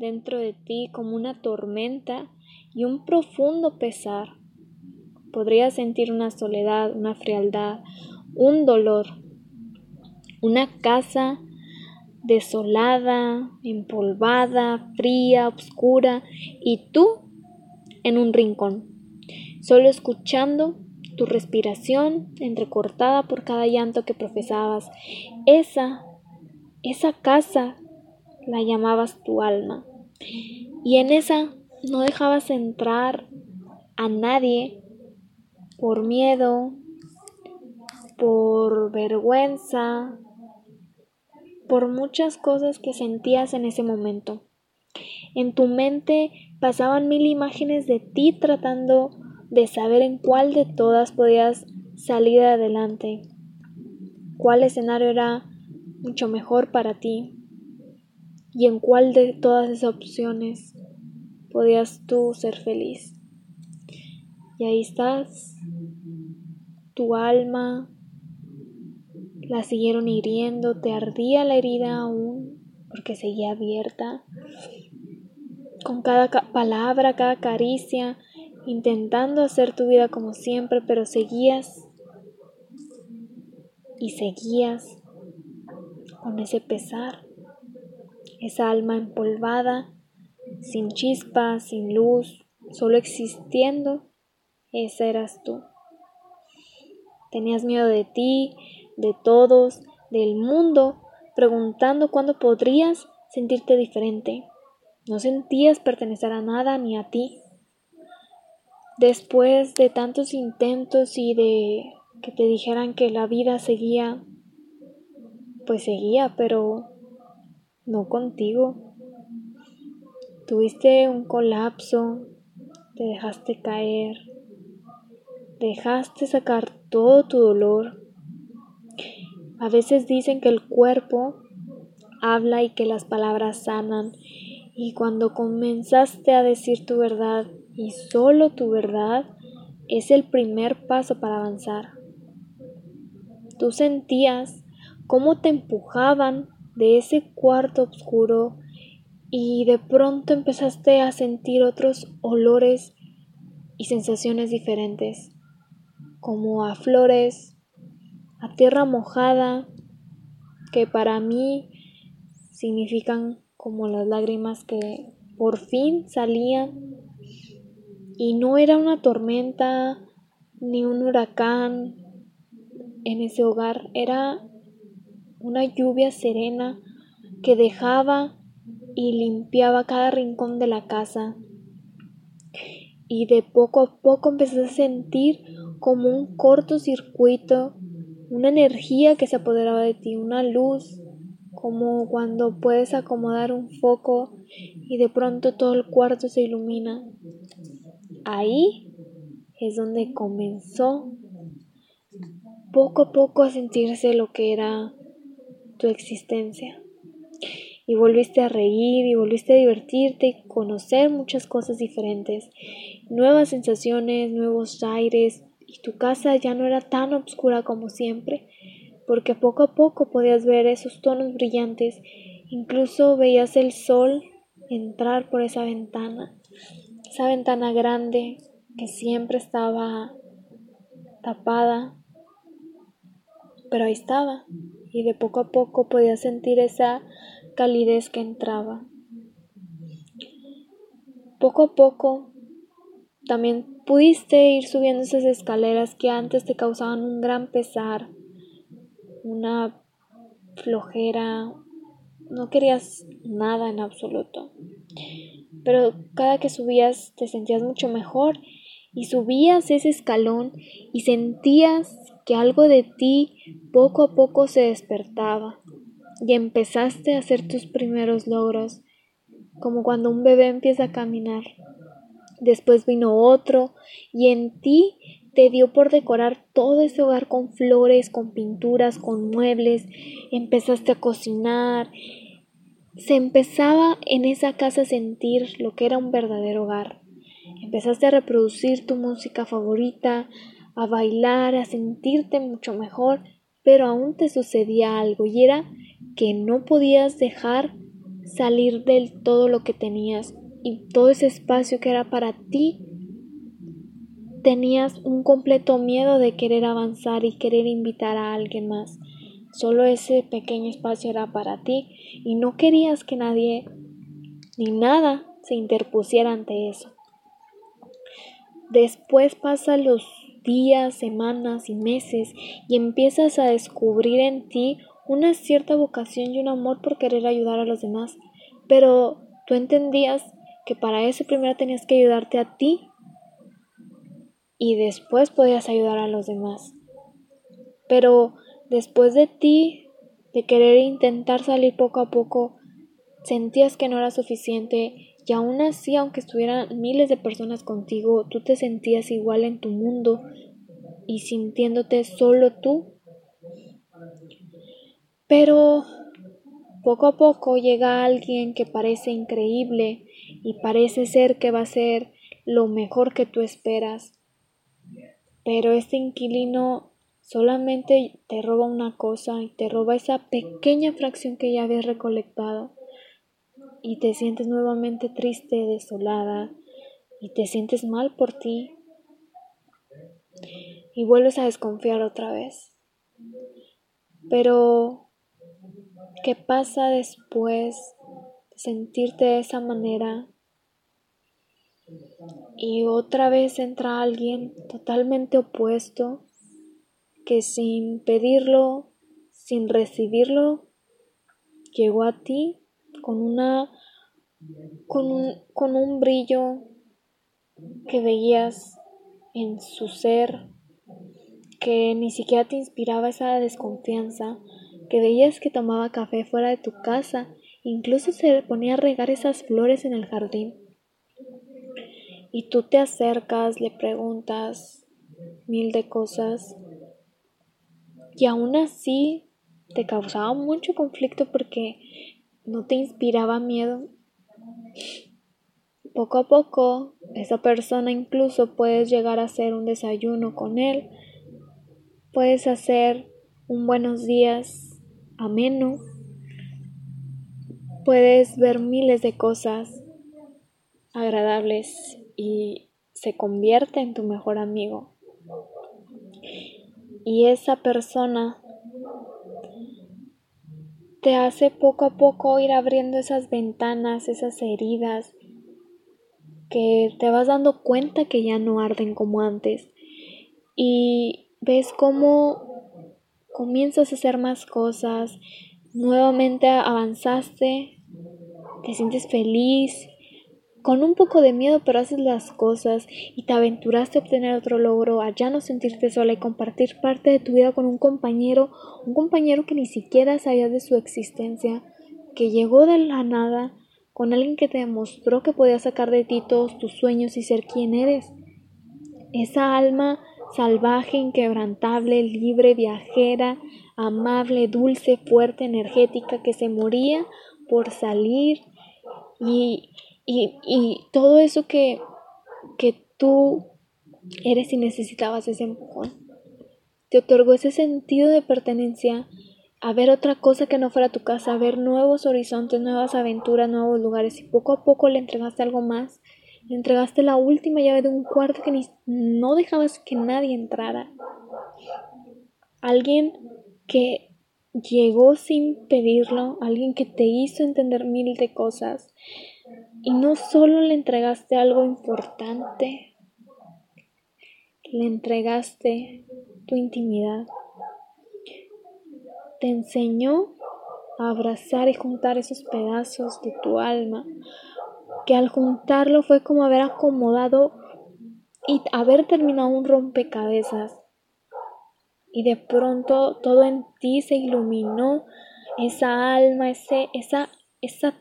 dentro de ti como una tormenta y un profundo pesar. Podrías sentir una soledad, una frialdad, un dolor, una casa desolada, empolvada, fría, oscura, y tú en un rincón, solo escuchando tu respiración entrecortada por cada llanto que profesabas. Esa, esa casa la llamabas tu alma. Y en esa no dejabas entrar a nadie por miedo, por vergüenza, por muchas cosas que sentías en ese momento. En tu mente pasaban mil imágenes de ti tratando de saber en cuál de todas podías salir adelante, cuál escenario era mucho mejor para ti y en cuál de todas esas opciones podías tú ser feliz. Y ahí estás, tu alma, la siguieron hiriendo, te ardía la herida aún porque seguía abierta. Con cada palabra, cada caricia, intentando hacer tu vida como siempre, pero seguías y seguías con ese pesar, esa alma empolvada, sin chispa, sin luz, solo existiendo, esa eras tú. Tenías miedo de ti, de todos, del mundo, preguntando cuándo podrías sentirte diferente. No sentías pertenecer a nada ni a ti. Después de tantos intentos y de que te dijeran que la vida seguía, pues seguía, pero no contigo. Tuviste un colapso, te dejaste caer, dejaste sacar todo tu dolor. A veces dicen que el cuerpo habla y que las palabras sanan, y cuando comenzaste a decir tu verdad, y solo tu verdad es el primer paso para avanzar. Tú sentías cómo te empujaban de ese cuarto oscuro y de pronto empezaste a sentir otros olores y sensaciones diferentes, como a flores, a tierra mojada, que para mí significan como las lágrimas que por fin salían. Y no era una tormenta ni un huracán en ese hogar, era una lluvia serena que dejaba y limpiaba cada rincón de la casa. Y de poco a poco empecé a sentir como un cortocircuito, una energía que se apoderaba de ti, una luz, como cuando puedes acomodar un foco y de pronto todo el cuarto se ilumina. Ahí es donde comenzó poco a poco a sentirse lo que era tu existencia. Y volviste a reír y volviste a divertirte y conocer muchas cosas diferentes, nuevas sensaciones, nuevos aires, y tu casa ya no era tan oscura como siempre, porque poco a poco podías ver esos tonos brillantes, incluso veías el sol entrar por esa ventana esa ventana grande que siempre estaba tapada, pero ahí estaba y de poco a poco podía sentir esa calidez que entraba. Poco a poco también pudiste ir subiendo esas escaleras que antes te causaban un gran pesar, una flojera, no querías nada en absoluto pero cada que subías te sentías mucho mejor y subías ese escalón y sentías que algo de ti poco a poco se despertaba y empezaste a hacer tus primeros logros, como cuando un bebé empieza a caminar. Después vino otro y en ti te dio por decorar todo ese hogar con flores, con pinturas, con muebles, empezaste a cocinar se empezaba en esa casa a sentir lo que era un verdadero hogar. Empezaste a reproducir tu música favorita, a bailar, a sentirte mucho mejor, pero aún te sucedía algo y era que no podías dejar salir del todo lo que tenías y todo ese espacio que era para ti, tenías un completo miedo de querer avanzar y querer invitar a alguien más. Solo ese pequeño espacio era para ti y no querías que nadie ni nada se interpusiera ante eso. Después pasan los días, semanas y meses y empiezas a descubrir en ti una cierta vocación y un amor por querer ayudar a los demás. Pero tú entendías que para eso primero tenías que ayudarte a ti y después podías ayudar a los demás. Pero después de ti, de querer intentar salir poco a poco, sentías que no era suficiente y aún así, aunque estuvieran miles de personas contigo, tú te sentías igual en tu mundo y sintiéndote solo tú. Pero poco a poco llega alguien que parece increíble y parece ser que va a ser lo mejor que tú esperas. Pero este inquilino solamente te roba una cosa y te roba esa pequeña fracción que ya habías recolectado y te sientes nuevamente triste, desolada y te sientes mal por ti y vuelves a desconfiar otra vez. Pero, ¿qué pasa después de sentirte de esa manera? Y otra vez entra alguien totalmente opuesto que sin pedirlo, sin recibirlo, llegó a ti con una con un, con un brillo que veías en su ser que ni siquiera te inspiraba esa desconfianza, que veías que tomaba café fuera de tu casa, incluso se ponía a regar esas flores en el jardín. Y tú te acercas, le preguntas mil de cosas, y aún así te causaba mucho conflicto porque no te inspiraba miedo. Poco a poco, esa persona incluso puedes llegar a hacer un desayuno con él, puedes hacer un buenos días ameno, puedes ver miles de cosas agradables y se convierte en tu mejor amigo. Y esa persona te hace poco a poco ir abriendo esas ventanas, esas heridas, que te vas dando cuenta que ya no arden como antes. Y ves cómo comienzas a hacer más cosas, nuevamente avanzaste, te sientes feliz, con un poco de miedo, pero haces las cosas y te aventuraste a obtener otro logro, a ya no sentirte sola y compartir parte de tu vida con un compañero, un compañero que ni siquiera sabías de su existencia, que llegó de la nada, con alguien que te demostró que podía sacar de ti todos tus sueños y ser quien eres. Esa alma salvaje, inquebrantable, libre, viajera, amable, dulce, fuerte, energética, que se moría por salir y, y, todo eso que, que tú eres y necesitabas ese empujón. Te otorgó ese sentido de pertenencia a ver otra cosa que no fuera tu casa, a ver nuevos horizontes, nuevas aventuras, nuevos lugares y poco a poco le entregaste algo más le entregaste la última llave de un cuarto que ni, no dejabas que nadie entrara. Alguien que llegó sin pedirlo, alguien que te hizo entender mil de cosas. Y no solo le entregaste algo importante, le entregaste tu intimidad. Te enseñó a abrazar y juntar esos pedazos de tu alma que al juntarlo fue como haber acomodado y haber terminado un rompecabezas. Y de pronto todo en ti se iluminó, esa alma, ese, esa, esa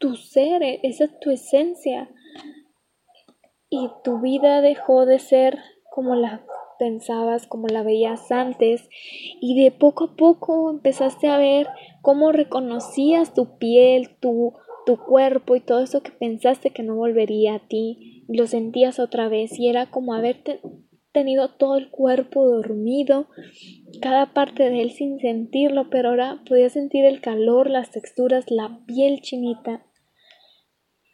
tu ser, esa tu esencia. Y tu vida dejó de ser como la pensabas, como la veías antes, y de poco a poco empezaste a ver cómo reconocías tu piel, tu, tu cuerpo y todo eso que pensaste que no volvería a ti, lo sentías otra vez y era como haberte tenido todo el cuerpo dormido, cada parte de él sin sentirlo, pero ahora podía sentir el calor, las texturas, la piel chinita.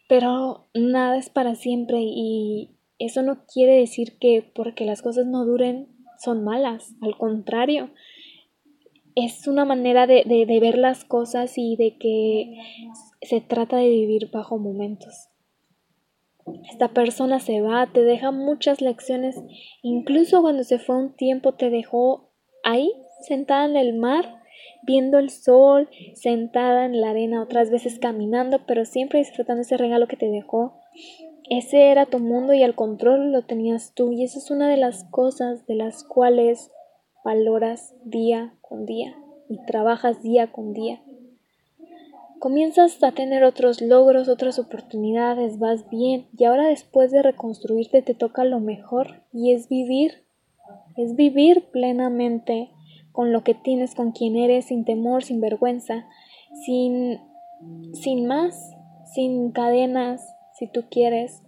Pero nada es para siempre y eso no quiere decir que porque las cosas no duren son malas, al contrario, es una manera de, de, ver las cosas y de que se trata de vivir bajo momentos. Esta persona se va, te deja muchas lecciones, incluso cuando se fue un tiempo te dejó ahí, sentada en el mar, viendo el sol, sentada en la arena, otras veces caminando, pero siempre disfrutando ese regalo que te dejó. Ese era tu mundo y el control lo tenías tú y eso es una de las cosas de las cuales valoras día con día y trabajas día con día. Comienzas a tener otros logros, otras oportunidades, vas bien y ahora después de reconstruirte te toca lo mejor y es vivir, es vivir plenamente con lo que tienes, con quien eres, sin temor, sin vergüenza, sin, sin más, sin cadenas, si tú quieres.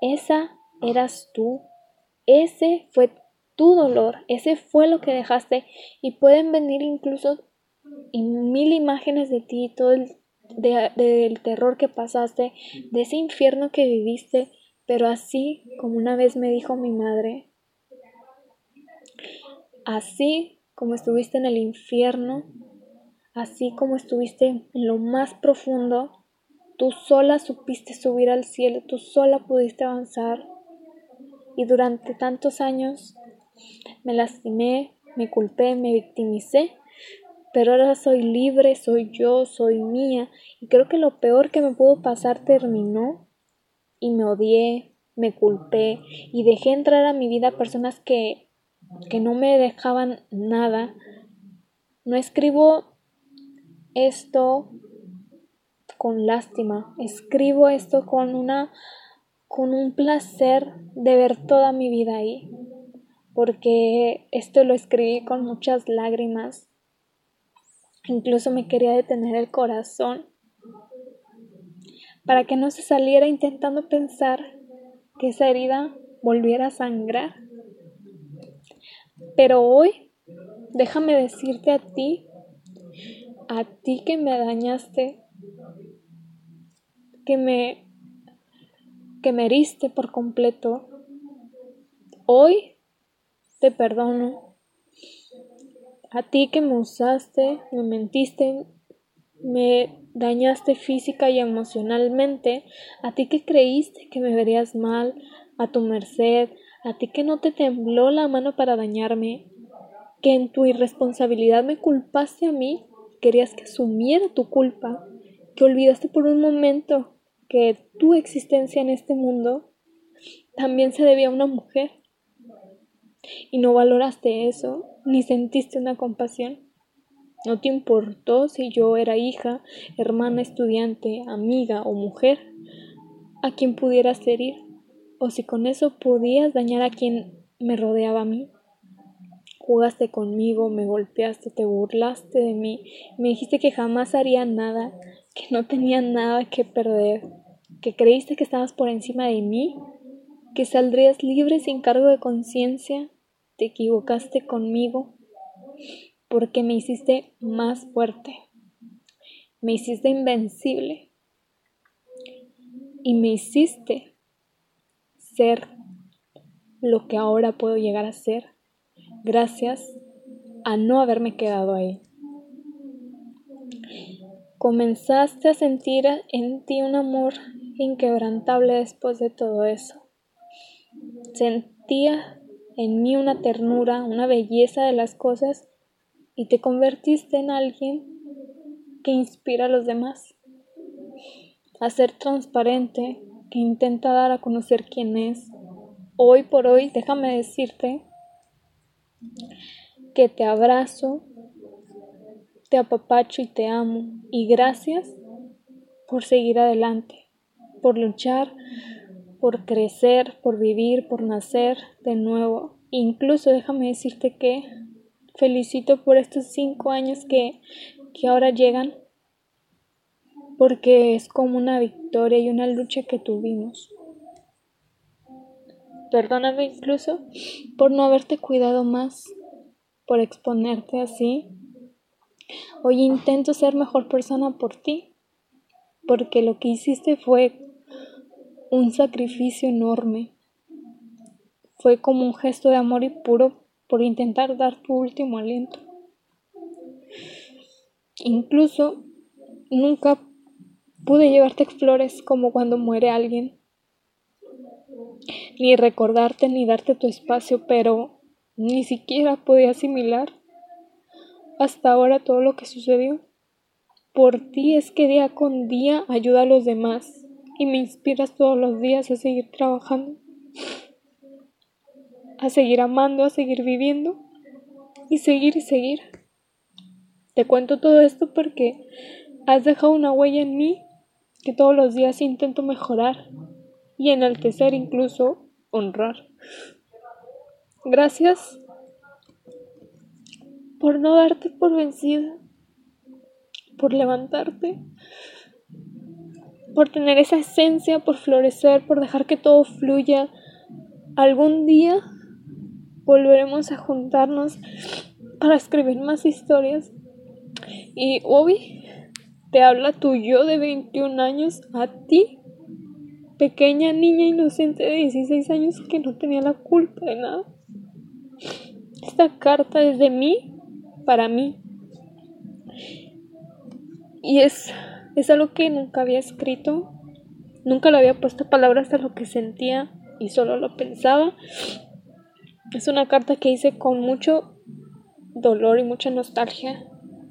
Esa eras tú. Ese fue tu dolor. Ese fue lo que dejaste. Y pueden venir incluso mil imágenes de ti, todo el del terror que pasaste, de ese infierno que viviste, pero así como una vez me dijo mi madre, así como estuviste en el infierno, así como estuviste en lo más profundo, Tú sola supiste subir al cielo, tú sola pudiste avanzar. Y durante tantos años me lastimé, me culpé, me victimicé. Pero ahora soy libre, soy yo, soy mía. Y creo que lo peor que me pudo pasar terminó. Y me odié, me culpé y dejé entrar a mi vida personas que, que no me dejaban nada. No escribo esto con lástima. Escribo esto con una con un placer de ver toda mi vida ahí, porque esto lo escribí con muchas lágrimas. Incluso me quería detener el corazón para que no se saliera intentando pensar que esa herida volviera a sangrar. Pero hoy, déjame decirte a ti, a ti que me dañaste, que me que me heriste por completo. Hoy te perdono. A ti que me usaste, me mentiste, me dañaste física y emocionalmente, a ti que creíste que me verías mal, a tu merced, a ti que no te tembló la mano para dañarme, que en tu irresponsabilidad me culpaste a mí, querías que asumiera tu culpa, que olvidaste por un momento que tu existencia en este mundo también se debía a una mujer y no valoraste eso ni sentiste una compasión. No te importó si yo era hija, hermana, estudiante, amiga o mujer a quien pudieras herir o si con eso podías dañar a quien me rodeaba a mí. Jugaste conmigo, me golpeaste, te burlaste de mí, me dijiste que jamás haría nada que no tenía nada que perder, que creíste que estabas por encima de mí, que saldrías libre sin cargo de conciencia, te equivocaste conmigo, porque me hiciste más fuerte, me hiciste invencible y me hiciste ser lo que ahora puedo llegar a ser gracias a no haberme quedado ahí comenzaste a sentir en ti un amor inquebrantable después de todo eso. Sentía en mí una ternura, una belleza de las cosas y te convertiste en alguien que inspira a los demás. A ser transparente, que intenta dar a conocer quién es. Hoy por hoy, déjame decirte que te abrazo te apapacho y te amo. Y gracias por seguir adelante, por luchar, por crecer, por vivir, por nacer de nuevo. Incluso déjame decirte que felicito por estos cinco años que, que ahora llegan, porque es como una victoria y una lucha que tuvimos. Perdóname incluso por no haberte cuidado más, por exponerte así. Hoy intento ser mejor persona por ti, porque lo que hiciste fue un sacrificio enorme. Fue como un gesto de amor y puro por intentar dar tu último aliento. Incluso nunca pude llevarte flores como cuando muere alguien ni recordarte ni darte tu espacio, pero ni siquiera podía asimilar hasta ahora todo lo que sucedió. Por ti es que día con día ayuda a los demás y me inspiras todos los días a seguir trabajando, a seguir amando, a seguir viviendo y seguir y seguir. Te cuento todo esto porque has dejado una huella en mí que todos los días intento mejorar y enaltecer incluso honrar. Gracias por no darte por vencida, por levantarte, por tener esa esencia, por florecer, por dejar que todo fluya. Algún día volveremos a juntarnos para escribir más historias. Y Obi, te habla tu yo de 21 años a ti pequeña niña inocente de 16 años que no tenía la culpa de nada. Esta carta es de mí para mí. Y es, es algo que nunca había escrito. Nunca le había puesto palabras a lo que sentía y solo lo pensaba. Es una carta que hice con mucho dolor y mucha nostalgia,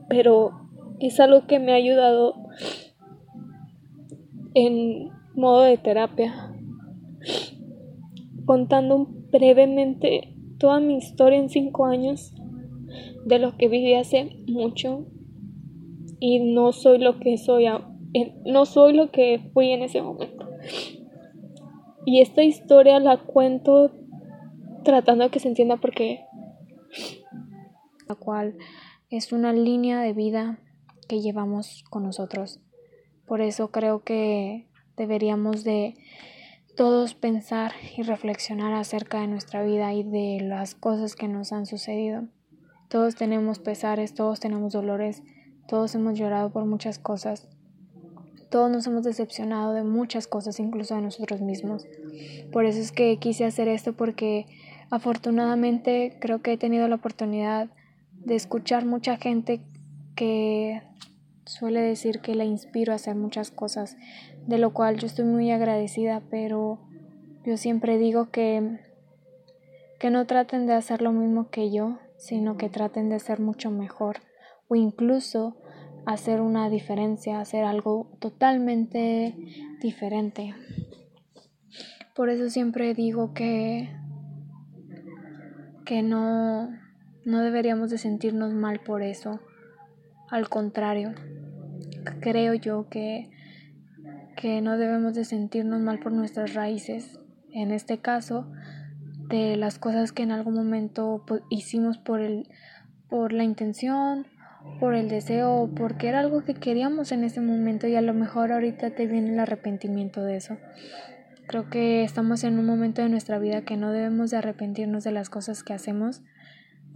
pero es algo que me ha ayudado en modo de terapia, contando brevemente toda mi historia en cinco años de lo que viví hace mucho y no soy lo que soy no soy lo que fui en ese momento. Y esta historia la cuento tratando de que se entienda porque la cual es una línea de vida que llevamos con nosotros por eso creo que deberíamos de todos pensar y reflexionar acerca de nuestra vida y de las cosas que nos han sucedido. Todos tenemos pesares, todos tenemos dolores, todos hemos llorado por muchas cosas, todos nos hemos decepcionado de muchas cosas, incluso de nosotros mismos. Por eso es que quise hacer esto porque afortunadamente creo que he tenido la oportunidad de escuchar mucha gente que suele decir que la inspiro a hacer muchas cosas, de lo cual yo estoy muy agradecida, pero yo siempre digo que, que no traten de hacer lo mismo que yo, sino que traten de ser mucho mejor o incluso hacer una diferencia, hacer algo totalmente diferente. Por eso siempre digo que que no no deberíamos de sentirnos mal por eso. Al contrario, creo yo que que no debemos de sentirnos mal por nuestras raíces. En este caso, de las cosas que en algún momento pues, hicimos por, el, por la intención, por el deseo, porque era algo que queríamos en ese momento y a lo mejor ahorita te viene el arrepentimiento de eso. Creo que estamos en un momento de nuestra vida que no debemos de arrepentirnos de las cosas que hacemos,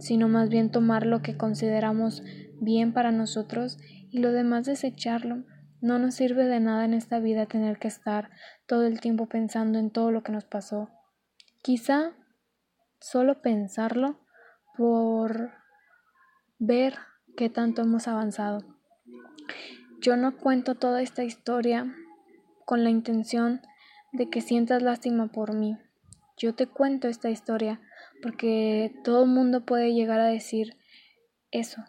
sino más bien tomar lo que consideramos bien para nosotros y lo demás desecharlo. No nos sirve de nada en esta vida tener que estar todo el tiempo pensando en todo lo que nos pasó. Quizá solo pensarlo por ver qué tanto hemos avanzado. Yo no cuento toda esta historia con la intención de que sientas lástima por mí. Yo te cuento esta historia porque todo el mundo puede llegar a decir eso,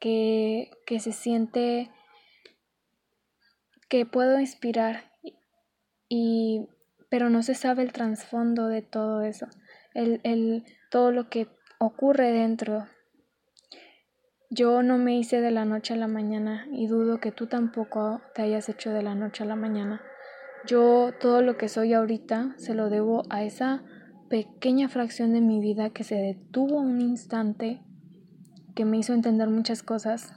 que, que se siente que puedo inspirar y pero no se sabe el trasfondo de todo eso, el, el, todo lo que ocurre dentro. Yo no me hice de la noche a la mañana y dudo que tú tampoco te hayas hecho de la noche a la mañana. Yo todo lo que soy ahorita se lo debo a esa pequeña fracción de mi vida que se detuvo un instante, que me hizo entender muchas cosas,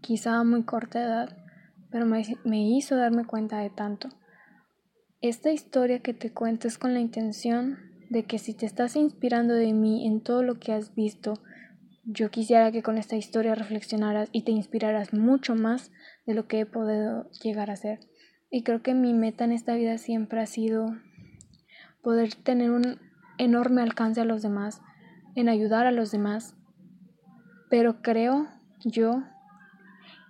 quizá a muy corta edad, pero me, hizo darme cuenta de tanto. Esta historia que te cuento es con la intención de que si te estás inspirando de mí en todo lo que has visto, yo quisiera que con esta historia reflexionaras y te inspiraras mucho más de lo que he podido llegar a ser. Y creo que mi meta en esta vida siempre ha sido poder tener un enorme alcance a los demás, en ayudar a los demás. Pero creo yo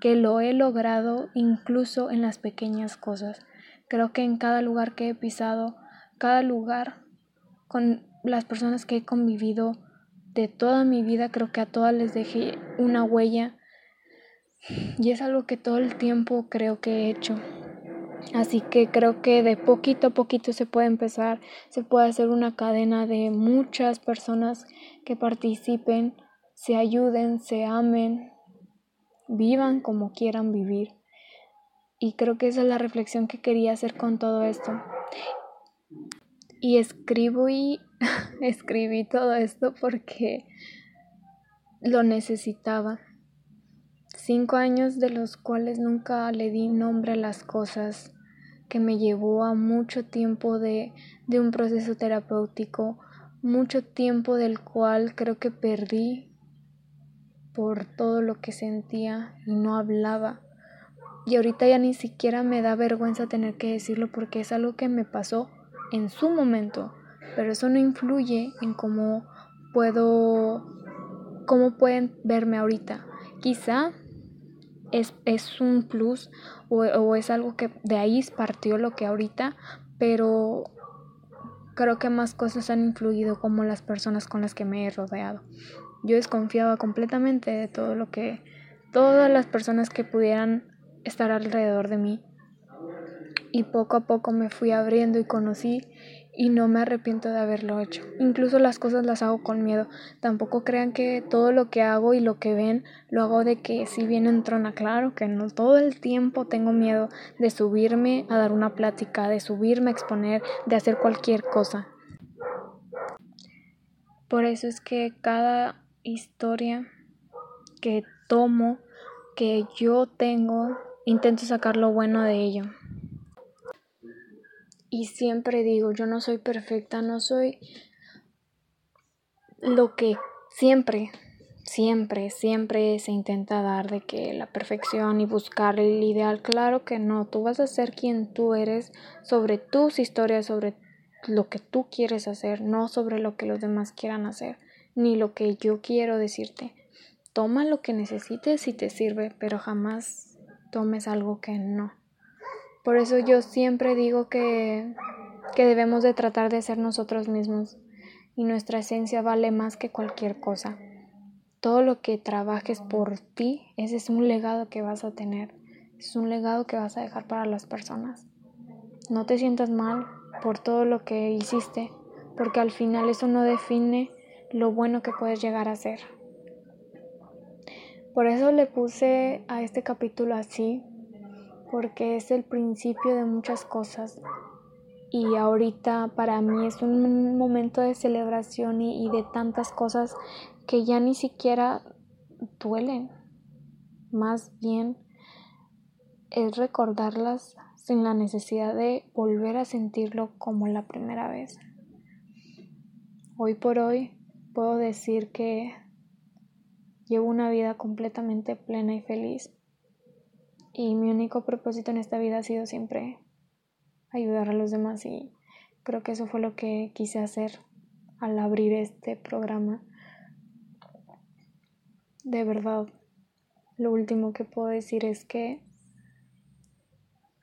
que lo he logrado incluso en las pequeñas cosas. Creo que en cada lugar que he pisado, cada lugar con las personas que he convivido de toda mi vida, creo que a todas les dejé una huella y es algo que todo el tiempo creo que he hecho. Así que creo que de poquito a poquito se puede empezar, se puede hacer una cadena de muchas personas que participen, se ayuden, se amen, vivan como quieran vivir. Y creo que esa es la reflexión que quería hacer con todo esto. Y escribo y escribí todo esto porque lo necesitaba. Cinco años de los cuales nunca le di nombre a las cosas, que me llevó a mucho tiempo de, de un proceso terapéutico, mucho tiempo del cual creo que perdí por todo lo que sentía y no hablaba. Y ahorita ya ni siquiera me da vergüenza tener que decirlo porque es algo que me pasó en su momento, pero eso no influye en cómo puedo, cómo pueden verme ahorita. Quizá es, es un plus o, o es algo que de ahí partió lo que ahorita, pero creo que más cosas han influido como las personas con las que me he rodeado. Yo desconfiaba completamente de todo lo que, todas las personas que pudieran estar alrededor de mí. Y poco a poco me fui abriendo y conocí y no me arrepiento de haberlo hecho. Incluso las cosas las hago con miedo. Tampoco crean que todo lo que hago y lo que ven lo hago de que si viene en trona. Claro que no todo el tiempo tengo miedo de subirme a dar una plática, de subirme a exponer, de hacer cualquier cosa. Por eso es que cada historia que tomo, que yo tengo, intento sacar lo bueno de ello. Y siempre digo, yo no soy perfecta, no soy lo que siempre, siempre, siempre se intenta dar de que la perfección y buscar el ideal. Claro que no, tú vas a ser quien tú eres sobre tus historias, sobre lo que tú quieres hacer, no sobre lo que los demás quieran hacer ni lo que yo quiero decirte. Toma lo que necesites y te sirve, pero jamás tomes algo que no. Por eso yo siempre digo que, que debemos de tratar de ser nosotros mismos y nuestra esencia vale más que cualquier cosa. Todo lo que trabajes por ti, ese es un legado que vas a tener, es un legado que vas a dejar para las personas. No te sientas mal por todo lo que hiciste, porque al final eso no define lo bueno que puedes llegar a ser. Por eso le puse a este capítulo así, porque es el principio de muchas cosas. Y ahorita para mí es un momento de celebración y, de tantas cosas que ya ni siquiera duelen. Más bien es recordarlas sin la necesidad de volver a sentirlo como la primera vez. Hoy por hoy puedo decir que llevo una vida completamente plena y feliz. Y mi único propósito en esta vida ha sido siempre ayudar a los demás y creo que eso fue lo que quise hacer al abrir este programa. De verdad, lo último que puedo decir es que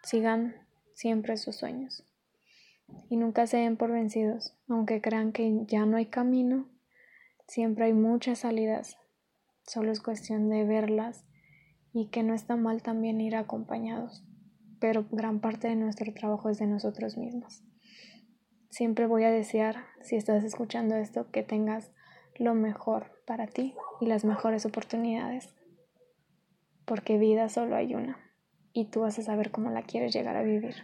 sigan siempre sus sueños y nunca se den por vencidos, aunque crean que ya no hay camino, Siempre hay muchas salidas, solo es cuestión de verlas y que no está mal también ir acompañados, pero gran parte de nuestro trabajo es de nosotros mismos. Siempre voy a desear, si estás escuchando esto, que tengas lo mejor para ti y las mejores oportunidades, porque vida solo hay una y tú vas a saber cómo la quieres llegar a vivir.